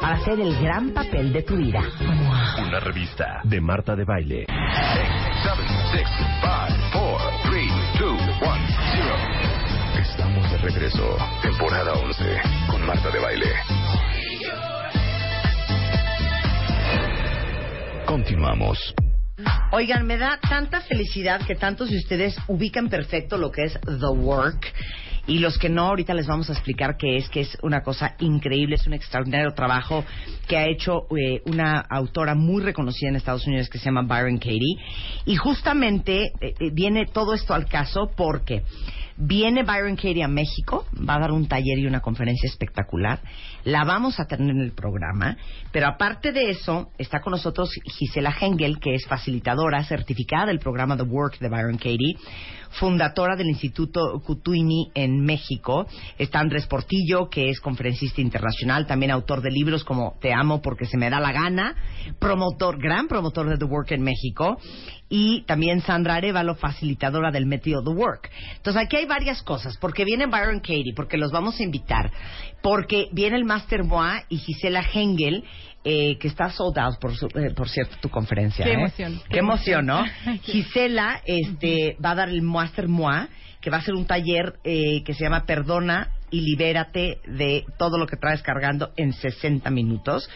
para hacer el gran papel de tu vida. Una revista de Marta de Baile. 7, 6, 5, 4, 3, 2, 1, 0. Estamos de regreso. Temporada 11 con Marta de Baile. Continuamos. Oigan, me da tanta felicidad que tantos de ustedes ubican perfecto lo que es The Work. Y los que no, ahorita les vamos a explicar qué es, que es una cosa increíble, es un extraordinario trabajo que ha hecho eh, una autora muy reconocida en Estados Unidos que se llama Byron Katie. Y justamente eh, eh, viene todo esto al caso porque viene Byron Katie a México, va a dar un taller y una conferencia espectacular, la vamos a tener en el programa, pero aparte de eso, está con nosotros Gisela Hengel, que es facilitadora certificada del programa The Work de Byron Katie, fundadora del Instituto Cutuini en México. Está Andrés Portillo, que es conferencista internacional, también autor de libros como Te amo porque se me da la gana, promotor, gran promotor de The Work en México, y también Sandra Arevalo, facilitadora del método The Work. Entonces aquí hay varias cosas, porque viene Byron Katie, porque los vamos a invitar, porque viene el Master Moa y Gisela Hengel, eh, que está sold out, por, su- eh, por cierto, tu conferencia. Qué ¿eh? emoción, Qué emoción, ¿no? Gisela este, va a dar el Master Moa, que va a ser un taller eh, que se llama Perdona y libérate de todo lo que traes cargando en 60 minutos.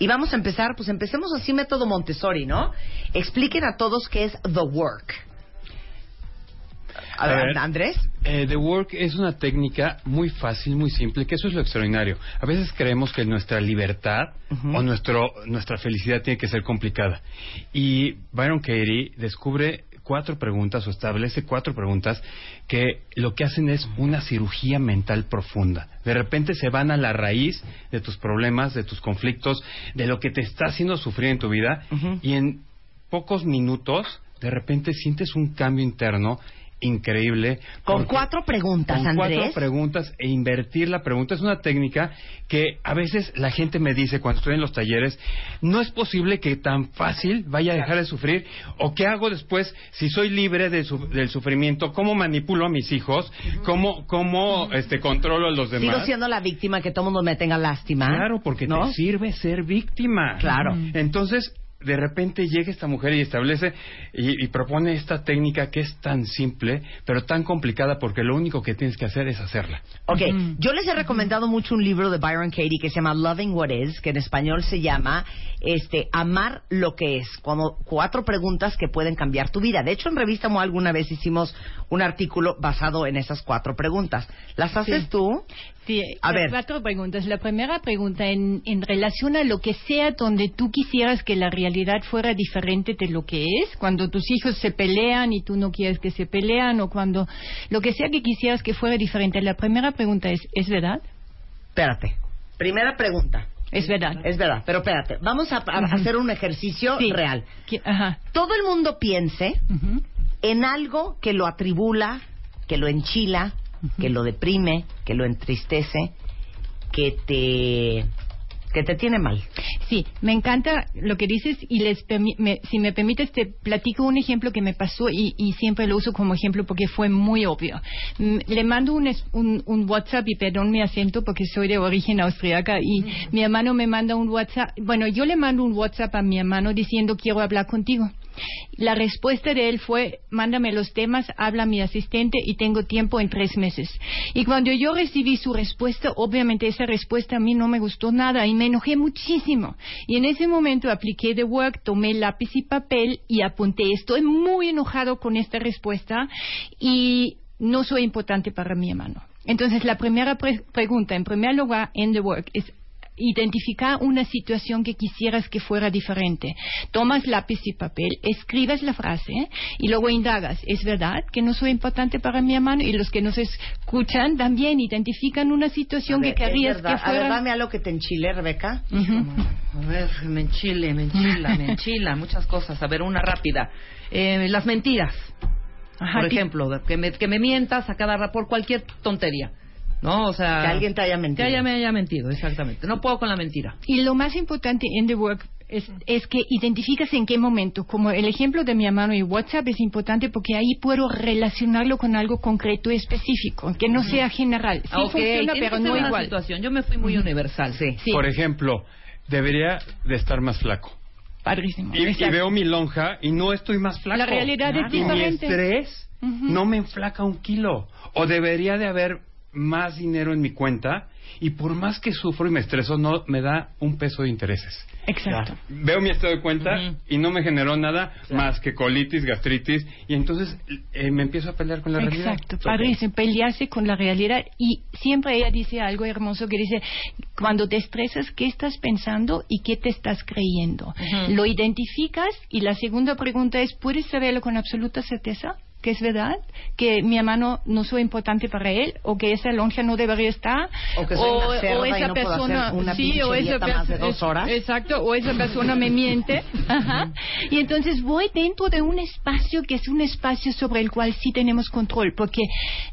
Y vamos a empezar, pues empecemos así método Montessori, ¿no? Expliquen a todos qué es The Work. Ver. Andrés. Eh, The Work es una técnica muy fácil, muy simple, que eso es lo extraordinario. A veces creemos que nuestra libertad o nuestro, nuestra felicidad tiene que ser complicada. Y Byron Katie descubre cuatro preguntas o establece cuatro preguntas que lo que hacen es una cirugía mental profunda. De repente se van a la raíz de tus problemas, de tus conflictos, de lo que te está haciendo sufrir en tu vida y en pocos minutos de repente sientes un cambio interno increíble. Con cuatro preguntas, con Andrés. cuatro preguntas e invertir la pregunta es una técnica que a veces la gente me dice cuando estoy en los talleres, no es posible que tan fácil vaya a dejar de sufrir o qué hago después si soy libre de su- del sufrimiento, cómo manipulo a mis hijos, cómo, cómo este, controlo a los demás. Sigo siendo la víctima que todo mundo me tenga lástima. Claro, porque ¿no? te sirve ser víctima. Claro. Entonces, de repente llega esta mujer y establece y, y propone esta técnica que es tan simple, pero tan complicada porque lo único que tienes que hacer es hacerla. Ok, yo les he recomendado mucho un libro de Byron Katie que se llama Loving What Is, que en español se llama este, Amar lo que es, como cuatro preguntas que pueden cambiar tu vida. De hecho, en Revista Mo alguna vez hicimos un artículo basado en esas cuatro preguntas. ¿Las haces Sí. tú? Sí, A ver. cuatro preguntas. La primera pregunta, en, en relación a lo que sea donde tú quisieras que la realidad fuera diferente de lo que es, cuando tus hijos se pelean y tú no quieres que se pelean, o cuando lo que sea que quisieras que fuera diferente. La primera pregunta es, ¿es verdad? Espérate. Primera pregunta. Es verdad. Es verdad, pero espérate. Vamos a, a hacer un ejercicio Sí. real. Ajá. Todo el mundo piense Ujú. en algo que lo atribula, que lo enchila, que lo deprime, que lo entristece, que te que te tiene mal. Sí, me encanta lo que dices y les me- si me permites te platico un ejemplo que me pasó y, y siempre lo uso como ejemplo porque fue muy obvio. Mm, Le mando un, es- un, un WhatsApp y perdón mi acento porque soy de origen austriaca y mi hermano me manda un WhatsApp. Bueno, yo le mando un WhatsApp a mi hermano diciendo quiero hablar contigo. La respuesta de él fue, mándame los temas, habla mi asistente y tengo tiempo en tres meses. Y cuando yo recibí su respuesta, obviamente esa respuesta a mí no me gustó nada y me enojé muchísimo. Y en ese momento apliqué The Work, tomé lápiz y papel y apunté, estoy muy enojado con esta respuesta y no soy importante para mi hermano. Entonces, la primera pre- pregunta, en primer lugar, en The Work, es identificar una situación que quisieras que fuera diferente. Tomas lápiz y papel, escribes la frase y luego indagas, ¿es verdad que no soy importante para mi hermano? Y los que nos escuchan también identifican una situación ver, que querrías que A ver, fuera... dame algo que te enchile, Rebeca. A ver, me enchile, me enchila, me enchila, muchas cosas. A ver, una rápida. Eh, las mentiras, Ajá, por ejemplo, que me, que me mientas a cada rato por cualquier tontería. ¿No? O sea. Que alguien te haya mentido. Que ella me haya mentido, exactamente. No puedo con la mentira. Y lo más importante en The Work es, es que identificas en qué momento. Como el ejemplo de mi hermano y WhatsApp es importante porque ahí puedo relacionarlo con algo concreto y específico, que no sea general. Sí Ah, ok, funciona, pero no igual. situación. Yo me fui muy universal. Sí. Sí, Por ejemplo, debería de estar más flaco. padrísimo. Y, y veo mi lonja y no estoy más flaco. La realidad es Y mi diferente. estrés Ujú. no me enflaca un kilo. O debería de haber más dinero en mi cuenta y por más que sufro y me estreso no me da un peso de intereses. Exacto. Veo mi estado de cuenta y no me generó nada más que colitis, gastritis y entonces eh, me empiezo a pelear con la realidad. Exacto, padrísimo, pelearse con la realidad y siempre ella dice algo hermoso que dice, cuando te estresas, ¿qué estás pensando y qué te estás creyendo? Lo identificas y la segunda pregunta es, ¿puedes saberlo con absoluta certeza? Que es verdad, que mi hermano no soy importante para él, o que esa lonja no debería estar, O que soy una cerda y no puedo hacer una pinche dieta más de dos es- horas. Exacto, o esa persona me miente. Ajá. Y entonces voy dentro de un espacio que es un espacio sobre el cual sí tenemos control, porque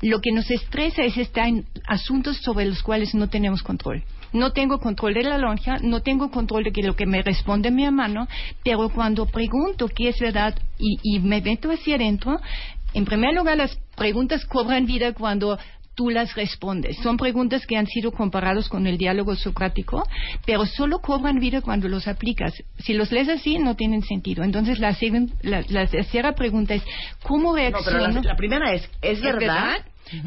lo que nos estresa es estar en asuntos sobre los cuales no tenemos control. No tengo control de la lonja, no tengo control de que lo que me responde mi hermano, pero cuando pregunto qué es verdad y, y me meto hacia adentro, en primer lugar las preguntas cobran vida cuando tú las respondes. Son preguntas que han sido comparados con el diálogo socrático, pero solo cobran vida cuando los aplicas. Si los lees así, no tienen sentido. Entonces, la, la, la tercera pregunta es, ¿cómo No, reacciono? pero la, la primera es, ¿es, verdad?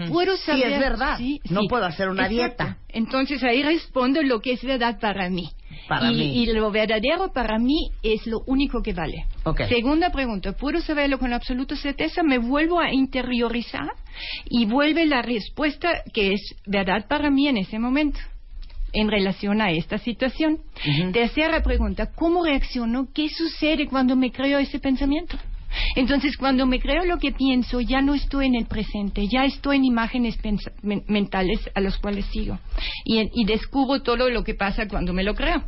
Puedo Sí, saber. es verdad. Sí, No sí. puedo hacer una Exacto. dieta. Entonces ahí respondo lo que es verdad para mí. Para y, mí. y lo verdadero para mí es lo único que vale. Segunda pregunta, ¿puedo saberlo con absoluta certeza? Me vuelvo a interiorizar y vuelve la respuesta que es verdad para mí en ese momento en relación a esta situación. Tercera pregunta, ¿cómo reacciono? ¿Qué sucede cuando me creo ese pensamiento? Entonces, cuando me creo lo que pienso, ya no estoy en el presente, ya estoy en imágenes men- mentales a los cuales sigo. Y, descubro todo lo que pasa cuando me lo creo.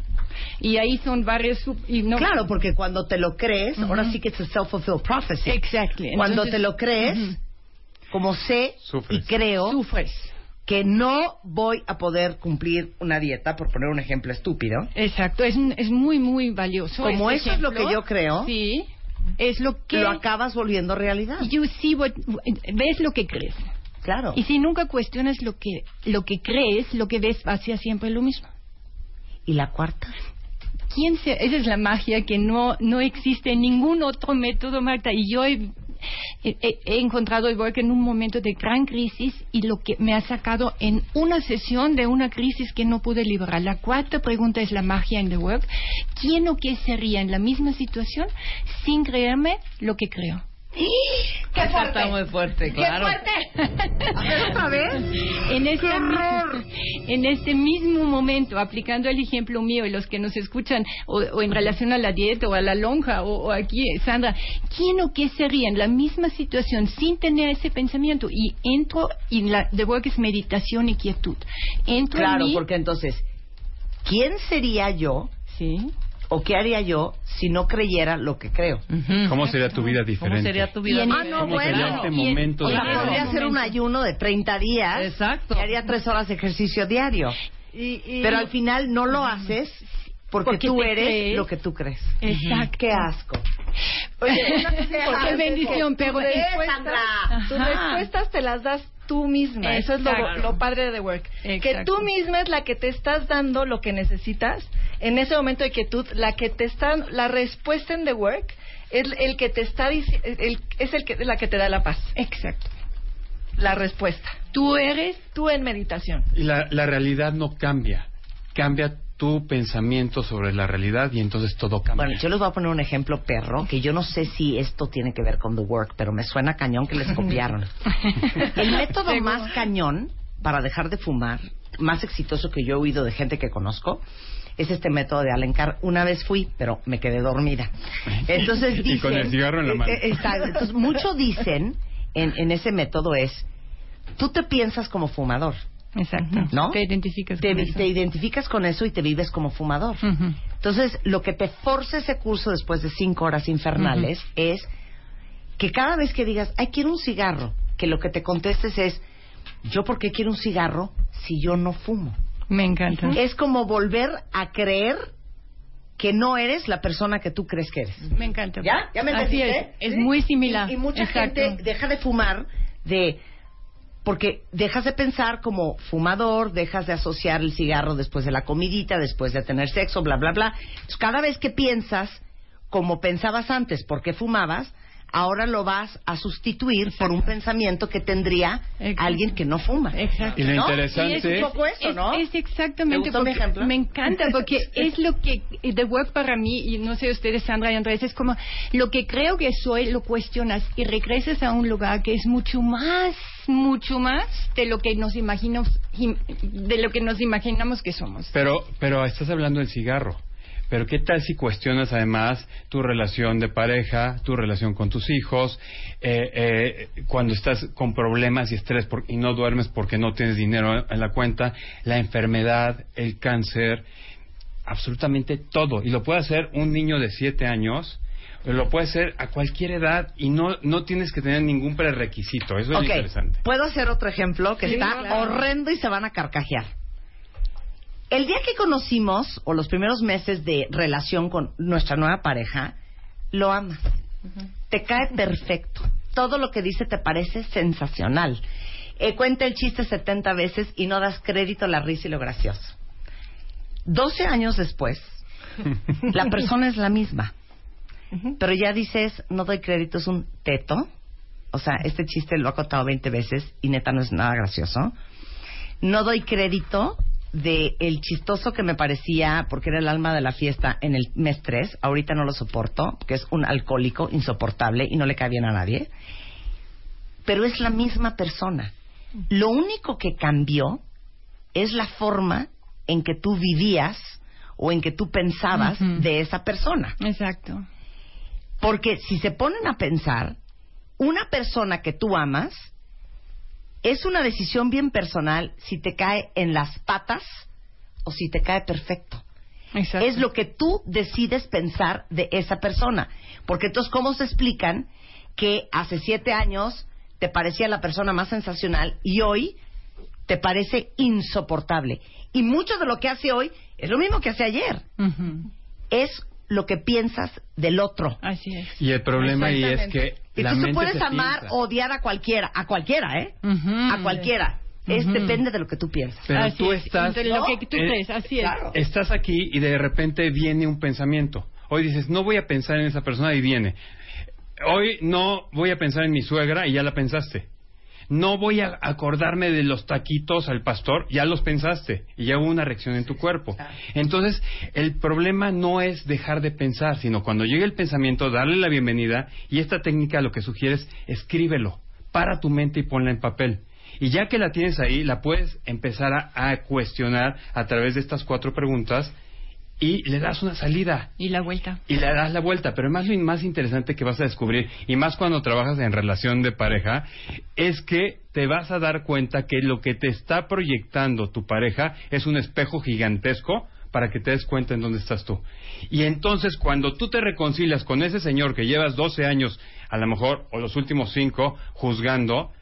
Y ahí son varios... sub- y no- Claro, porque cuando te lo crees, ahora sí que es a self-fulfilled prophecy. Exactly. Cuando Entonces, te lo crees, como sé Sufres. y creo Sufres. que no voy a poder cumplir una dieta, por poner un ejemplo estúpido, Exacto, es, es muy, muy valioso. Como este eso es lo que yo creo, Sí, es lo que... lo acabas volviendo realidad. You see what- ves lo que crees. Claro. Y si nunca cuestionas lo que, lo que crees, lo que ves va a ser siempre lo mismo. ¿Y la cuarta? ¿Quién se, esa es la magia que no, no existe en ningún otro método, Marta. Y yo he, he- encontrado el work en un momento de gran crisis y lo que me ha sacado en una sesión de una crisis que no pude liberar. La cuarta pregunta es la magia en the work. ¿Quién o qué sería en la misma situación sin creerme lo que creo? ¡Qué Está muy fuerte, claro. A ver, otra vez. en este, mismo, en este mismo momento, aplicando el ejemplo mío y los que nos escuchan, o, o en relación a la dieta o a la lonja, o, o aquí, Sandra, ¿quién o qué sería en la misma situación sin tener ese pensamiento? Y entro, y la, the work es meditación y quietud. Entro Claro, en mí, porque entonces, ¿quién sería yo Sí. O qué haría yo si no creyera lo que creo? ¿Cómo sería tu vida diferente? ¿Cómo sería tu vida? en- Ah, no, ¿Cómo bueno. sería este momento O de sea, podría hacer un ayuno de 30 días Exacto. y haría tres horas de ejercicio diario. Y- y- Pero al final no lo haces porque, Porque tú eres crees. lo que tú crees. Exacto. Qué asco. Qué bendición, pero... Respuestas, tus respuestas te las das tú misma. Eso es lo, Exacto. lo padre de Work. Que Exacto. tú misma es la que te estás dando lo que necesitas en ese momento de quietud, la que te está, la respuesta en The Work es el que te está el, es el que la que te da la paz. Exacto. La respuesta. Tú eres Tú en meditación. Y la, la realidad no cambia. Cambia tu pensamiento sobre la realidad y entonces todo cambia. Bueno, yo les voy a poner un ejemplo perro, que yo no sé si esto tiene que ver con The Work, pero me suena cañón que les copiaron. El método más cañón para dejar de fumar más exitoso que yo he oído de gente que conozco es este método de Alencar. Una vez fui, pero me quedé dormida. Entonces dicen, Y con el cigarro en la mano. Eh, eh, está- entonces, mucho dicen en, en ese método es, tú te piensas como fumador, Exacto. ¿no? Te identificas te, con eso. te identificas con eso y te vives como fumador. Entonces, lo que te forza ese curso después de cinco horas infernales es que cada vez que digas, ay, quiero un cigarro, que lo que te contestes es, ¿yo por qué quiero un cigarro si yo no fumo? Me encanta. Es como volver a creer que no eres la persona que tú crees que eres. Me encanta. ¿Ya? ¿Ya me Así entendiste? es. Es ¿Sí? muy similar. Y, y mucha Exacto. gente deja de fumar de porque dejas de pensar como fumador, dejas de asociar el cigarro después de la comidita, después de tener sexo, bla, bla, bla. Cada vez que piensas como pensabas antes, porque fumabas, ahora lo vas a sustituir por un pensamiento que tendría Exacto. alguien que no fuma. Exacto. Y lo ¿No? interesante- Y es un poco eso, es, ¿no? es exactamente ¿Te mi ejemplo? me encanta porque es lo que The Work para mí y no sé ustedes Sandra y Andrés es como lo que creo que soy lo cuestionas y regresas a un lugar que es mucho más mucho más de lo que nos imaginamos im- de lo que nos imaginamos que somos Pero, pero estás hablando del cigarro. Pero ¿qué tal si cuestionas además tu relación de pareja, tu relación con tus hijos, eh, eh, cuando estás con problemas y estrés por- y no duermes porque no tienes dinero en la cuenta, la enfermedad, el cáncer, absolutamente todo. Y lo puede hacer un niño de siete años, lo puede hacer a cualquier edad y no, no tienes que tener ningún prerequisito. Eso es Ok, lo interesante. ¿Puedo hacer otro ejemplo que Sí, está claro. horrendo y se van a carcajear? El día que conocimos, o los primeros meses de relación con nuestra nueva pareja, lo amas. Te cae perfecto. Todo lo que dice te parece sensacional. Eh, cuenta el chiste 70 veces y no das crédito a la risa y lo gracioso. 12 años después, la persona es la misma. Pero ya dices, no doy crédito, es un teto. O sea, este chiste lo ha contado 20 veces y neta no es nada gracioso. No doy crédito de el chistoso que me parecía, porque era el alma de la fiesta en el mes 3. Ahorita no lo soporto, porque es un alcohólico insoportable y no le cae bien a nadie. Pero es la misma persona. Lo único que cambió es la forma en que tú vivías o en que tú pensabas de esa persona. exacto Porque si se ponen a pensar, una persona que tú amas es una decisión bien personal si te cae en las patas o si te cae perfecto. exacto Es lo que tú decides pensar de esa persona. Porque entonces, ¿cómo se explican que hace siete años te parecía la persona más sensacional y hoy te parece insoportable? Y mucho de lo que hace hoy es lo mismo que hace ayer. Es lo que piensas del otro. así es Y el problema ahí es que la Entonces mente puedes amar o odiar a cualquiera, a cualquiera, ¿eh? A cualquiera. Es depende de lo que tú piensas. Pero Así tú es. estás... De lo que tú crees así es claro. Estás aquí y de repente viene un pensamiento. Hoy dices, no voy a pensar en esa persona y viene. Hoy no voy a pensar en mi suegra y ya la pensaste. No voy a acordarme de los taquitos al pastor, ya los pensaste y ya hubo una reacción en tu cuerpo. Entonces, el problema no es dejar de pensar, sino cuando llegue el pensamiento, darle la bienvenida y esta técnica lo que sugiere es escríbelo, para tu mente y ponla en papel. Y ya que la tienes ahí, la puedes empezar a, a cuestionar a través de estas cuatro preguntas y le das una salida y la vuelta y le das la vuelta. Pero más lo más interesante que vas a descubrir, y más cuando trabajas en relación de pareja, es que te vas a dar cuenta que lo que te está proyectando tu pareja es un espejo gigantesco para que te des cuenta en dónde estás tú. Y entonces cuando tú te reconcilias con ese señor que llevas 12 años, a lo mejor, o los últimos 5, juzgando,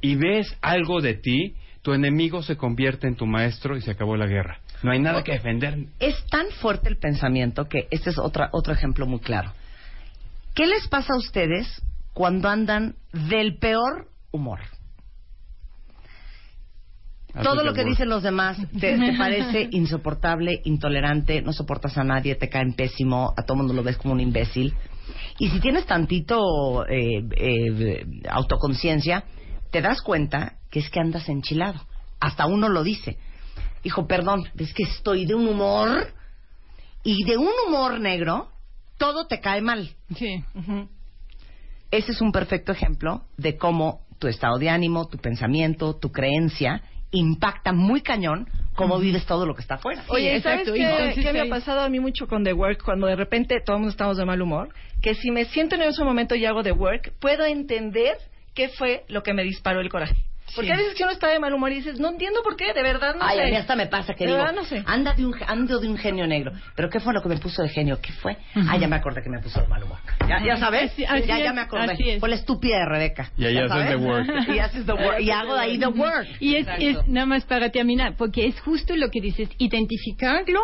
y ves algo de ti, tu enemigo se convierte en tu maestro y se acabó la guerra. No hay nada que defender. Es tan fuerte el pensamiento que este es otra, otro ejemplo muy claro. ¿Qué les pasa a ustedes cuando andan del peor humor? Todo lo que dicen los demás te, te parece insoportable, intolerante, no soportas a nadie, te caen pésimo, a todo mundo lo ves como un imbécil. Y si tienes tantito eh, eh, autoconciencia, te das cuenta que es que andas enchilado. Hasta uno lo dice. Hijo, perdón, es que estoy de un humor y de un humor negro, todo te cae mal. sí ujú. Ese es un perfecto ejemplo de cómo tu estado de ánimo, tu pensamiento, tu creencia impacta muy cañón cómo vives todo lo que está afuera. Oye, ¿sabes exacto, qué, qué me ha pasado a mí mucho con The Work? Cuando de repente todo el mundo estamos de mal humor, que si me siento en ese momento y hago The Work, puedo entender qué fue lo que me disparó el coraje. Porque Sí. a veces que uno está de mal humor y dices, no entiendo por qué, de verdad no Ay, sé. a mí hasta me pasa que De digo, verdad no sé. anda de un, ando de un genio negro. ¿Pero qué fue lo que me puso de genio? ¿Qué fue? Ah, ya me acordé que me puso de mal humor. Ya, ya sabes, Así- así ya, ya me acordé. Fue la estúpida de Rebeca. Y ahí ¿Ya haces sabes? the work. Y haces the work. Y hago de ahí the work. Y es, es nada más para terminar, porque es justo lo que dices, identificarlo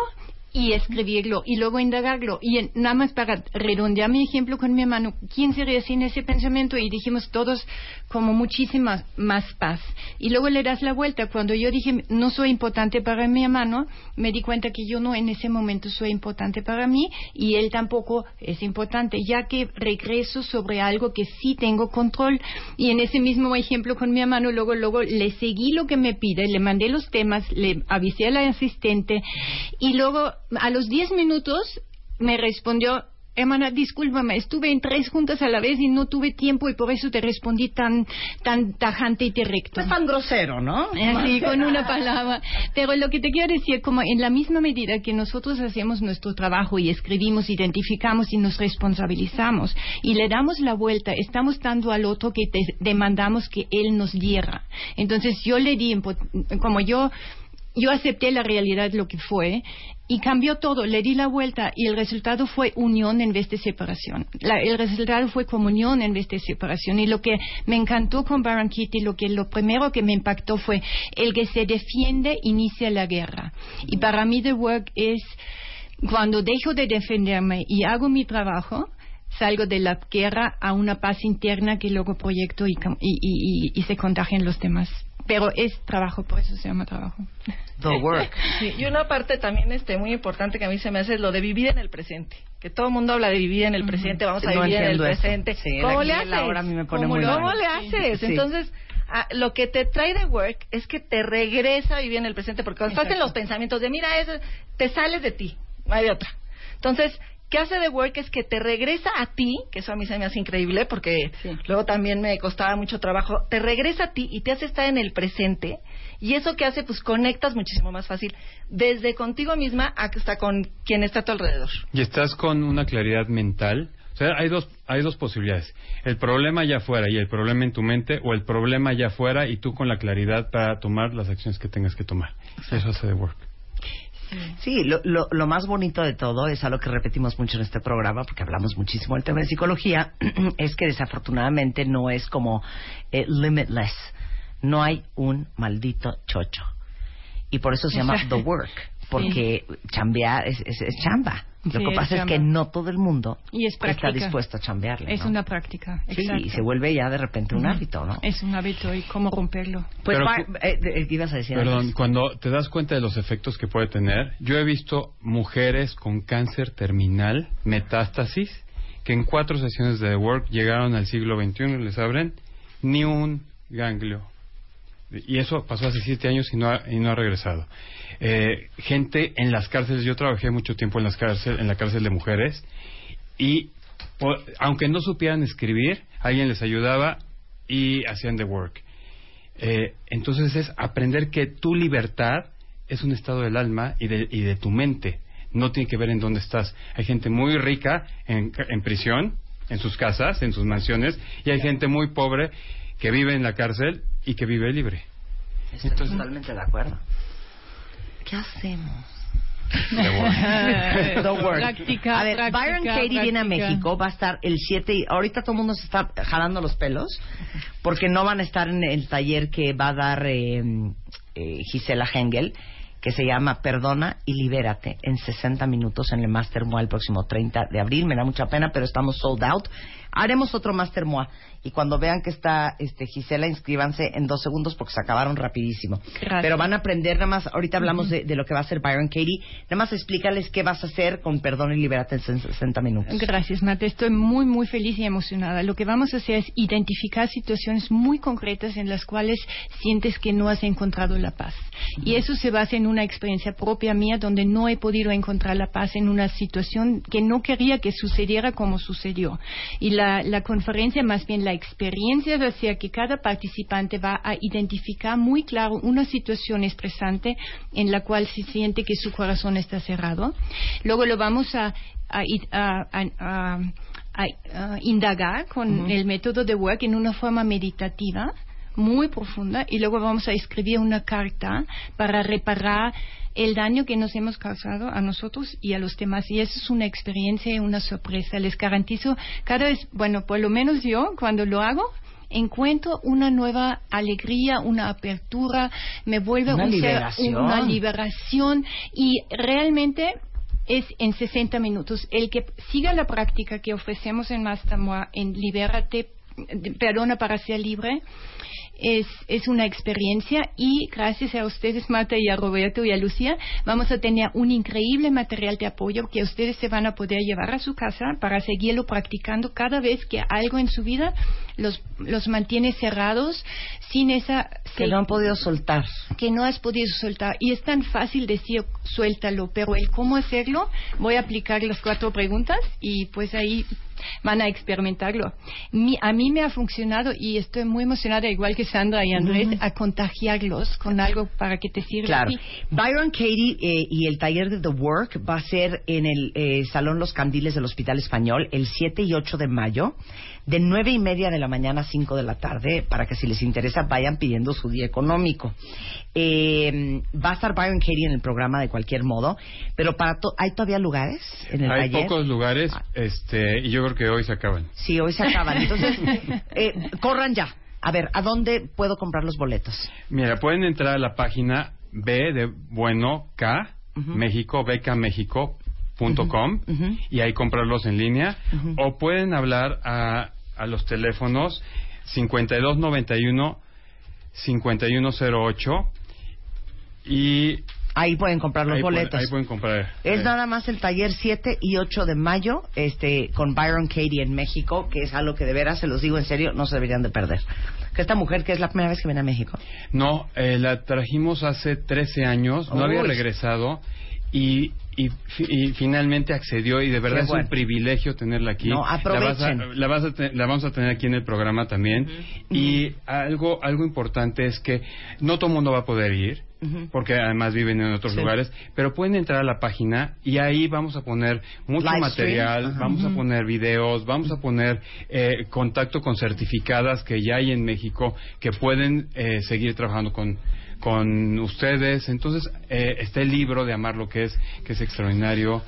y escribirlo y luego indagarlo. Y en- nada más para redondear mi ejemplo con mi hermano, ¿quién sería sin ese pensamiento? Y dijimos todos como muchísima más paz. Y luego le das la vuelta. Cuando yo dije no soy importante para mi hermano, me di cuenta que yo no en ese momento soy importante para mí y él tampoco es importante, ya que regreso sobre algo que sí tengo control. Y en ese mismo ejemplo con mi hermano, luego, luego le seguí lo que me pide, le mandé los temas, le avisé a la asistente y luego a los 10 minutos me respondió, hermana, discúlpame, estuve en tres juntas a la vez y no tuve tiempo y por eso te respondí tan, tan tajante y directo. No es tan grosero, ¿no? Así, con una palabra. Pero lo que te quiero decir, como en la misma medida que nosotros hacemos nuestro trabajo y escribimos, identificamos y nos responsabilizamos y le damos la vuelta, estamos dando al otro que te demandamos que él nos diera. Entonces yo le di, como yo yo acepté la realidad lo que fue y cambió todo, le di la vuelta y el resultado fue unión en vez de separación. La- el resultado fue comunión en vez de separación y lo que me encantó con Baron Kitty, lo que lo primero que me impactó fue el que se defiende inicia la guerra. Y para mí The Work es cuando dejo de defenderme y hago mi trabajo, salgo de la guerra a una paz interna que luego proyecto y, y, y- y- y se contagian los demás. Pero es trabajo, por eso se llama trabajo. The work. Sí, y una parte también este muy importante que a mí se me hace es lo de vivir en el presente. Que todo el mundo habla de vivir en el presente, vamos a No vivir en el presente. Sí, ¿Cómo le haces? a mí me pone ¿Cómo, muy ¿Cómo le haces? Sí. Entonces, ah, lo que te trae de work es que te regresa a vivir en el presente, porque cuando estás en los pensamientos de, mira, eso, te sales de ti, no hay de otra. Entonces, ¿qué hace de work? Es que te regresa a ti, que eso a mí se me hace increíble, porque luego también me costaba mucho trabajo, te regresa a ti y te hace estar en el presente, y eso que hace, pues conectas muchísimo más fácil, desde contigo misma hasta con quien está a tu alrededor. Y estás con una claridad mental. O sea, hay dos, hay dos posibilidades. El problema allá afuera y el problema en tu mente, o el problema allá afuera y tú con la claridad para tomar las acciones que tengas que tomar. Eso hace de work. Sí, lo, lo, lo más bonito de todo es algo que repetimos mucho en este programa, porque hablamos muchísimo del tema de psicología, es que desafortunadamente no es como eh, limitless. No hay un maldito chocho. Y por eso se llama The Work, porque chambear es, es, es chamba. Lo Sí, que es pasa es que no todo el mundo Y es está dispuesto a chambearle. Es ¿no? una práctica. Sí, exacto. y se vuelve ya de repente un hábito, ¿no? Es un hábito y cómo romperlo. Pues, Pero eh, eh, ibas a decir Perdón, antes. cuando te das cuenta de los efectos que puede tener, yo he visto mujeres con cáncer terminal, metástasis, que en cuatro sesiones de work llegaron al siglo XXI, les abren ni un ganglio. Y eso pasó hace siete años y no ha, y no ha regresado. Eh, gente en las cárceles, yo trabajé mucho tiempo en, las cárcel, en la cárcel de mujeres y aunque no supieran escribir, alguien les ayudaba y hacían the work. Eh, entonces es aprender que tu libertad es un estado del alma y de, y de tu mente. No tiene que ver en dónde estás. Hay gente muy rica en, ca- en prisión, en sus casas, en sus mansiones, y hay gente muy pobre que vive en la cárcel y que vive libre. Estoy totalmente de acuerdo. ¿Qué hacemos? The work. Práctica, a ver, práctica, Byron Katie viene a. México, va a estar el 7 y ahorita todo el mundo se está jalando los pelos porque no van a estar en el taller que va a dar eh, eh, Gisela Hengel que se llama Perdona y Libérate en 60 minutos en el Master MOA el próximo 30 de abril. Me da mucha pena, pero estamos sold out. Haremos otro Master MOA y cuando vean que está este, Gisela, inscríbanse en dos segundos porque se acabaron rapidísimo. Gracias. Pero van a aprender nada más, ahorita hablamos de, de lo que va a hacer Byron Katie, nada más explícales qué vas a hacer con Perdona y Libérate en 60 minutos. Gracias, Mate. Estoy muy, muy feliz y emocionada. Lo que vamos a hacer es identificar situaciones muy concretas en las cuales sientes que no has encontrado la paz. Y eso se basa en una experiencia propia mía donde no he podido encontrar la paz en una situación que no quería que sucediera como sucedió. Y la, la conferencia, más bien la experiencia, va a ser que cada participante va a identificar muy claro una situación estresante en la cual se siente que su corazón está cerrado. Luego lo vamos a, a, a- a- a- a indagar con el método de work en una forma meditativa muy profunda y luego vamos a escribir una carta para reparar el daño que nos hemos causado a nosotros y a los demás. Y eso es una experiencia y una sorpresa. Les garantizo, cada vez, bueno, por lo menos yo, cuando lo hago, encuentro una nueva alegría, una apertura, me vuelve Una un ser- liberación. una liberación y realmente es en 60 minutos. El que siga la práctica que ofrecemos en Mastermoa en Libérate, perdona para ser libre, es, es una experiencia y gracias a ustedes, Marta, y a Roberto y a Lucía, vamos a tener un increíble material de apoyo que ustedes se van a poder llevar a su casa para seguirlo practicando cada vez que algo en su vida los, los mantiene cerrados sin esa Que no han podido soltar. que no has podido soltar. Y es tan fácil decir suéltalo, pero el cómo hacerlo, voy a aplicar las cuatro preguntas y pues ahí van a experimentarlo. Mi- a mí me ha funcionado y estoy muy emocionada, igual que Sandra y Andrés, a contagiarlos con algo para que te sirva. Claro. Byron Katie eh, y el taller de The Work va a ser en el eh, Salón Los Candiles del Hospital Español el 7 y 8 de mayo, de nueve y media de la mañana a 5 de la tarde, para que si les interesa vayan pidiendo su día económico. Eh, va a estar Byron Katie en el programa de cualquier modo, pero para to- ¿hay todavía lugares en el Hay taller? pocos lugares este, y yo creo que hoy se acaban. Sí, hoy se acaban. Entonces, eh, corran ya. A ver, ¿a dónde puedo comprar los boletos? Mira, pueden entrar a la página B de Bueno K, México, becamexico.com Ujú. y ahí comprarlos en línea. O pueden hablar a, a los teléfonos 5291 5108 y Ahí pueden comprar los ahí, pueden- boletos. ahí pueden comprar. Es eh, nada más el taller 7 y 8 de mayo este, con Byron Katie en México, que es algo que de veras, se los digo en serio, no se deberían de perder. Que esta mujer, que es la primera vez que viene a México. No, eh, la trajimos hace 13 años, no había regresado y, y, y finalmente accedió y de verdad es un privilegio tenerla aquí. No, La, vas a- aprovechen. la, vas a te- la vamos a tener aquí en el programa también. Y algo, algo importante es que no todo el mundo va a poder ir. Porque además viven en otros Sí. lugares, pero pueden entrar a la página y ahí vamos a poner mucho Live material, vamos a poner videos, vamos a poner eh, contacto con certificadas que ya hay en México que pueden eh, seguir trabajando con, con ustedes. Entonces, eh, está el libro de Amar lo que es, que es extraordinario.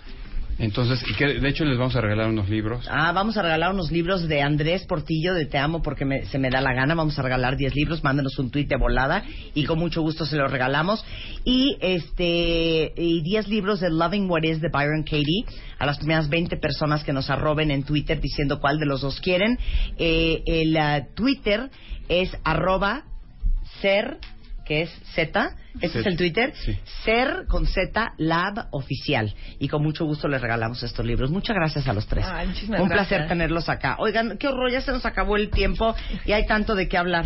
Entonces, de hecho les vamos a regalar unos libros. Ah, vamos a regalar unos libros de Andrés Portillo de Te Amo porque me- se me da la gana. Vamos a regalar 10 libros. Mándenos un tuit de volada y con mucho gusto se los regalamos. Y este y 10 libros de Loving What Is de Byron Katie a las primeras 20 personas que nos arroben en Twitter diciendo cuál de los dos quieren. Eh, el ah, Twitter es arroba ser que es Z, ese es Z, el Twitter, sí. Ser con Z Lab Oficial. Y con mucho gusto les regalamos estos libros. Muchas gracias a los tres. Ay, muchísimas Un gracias. placer tenerlos acá. Oigan, qué horror, ya se nos acabó el tiempo y hay tanto de qué hablar.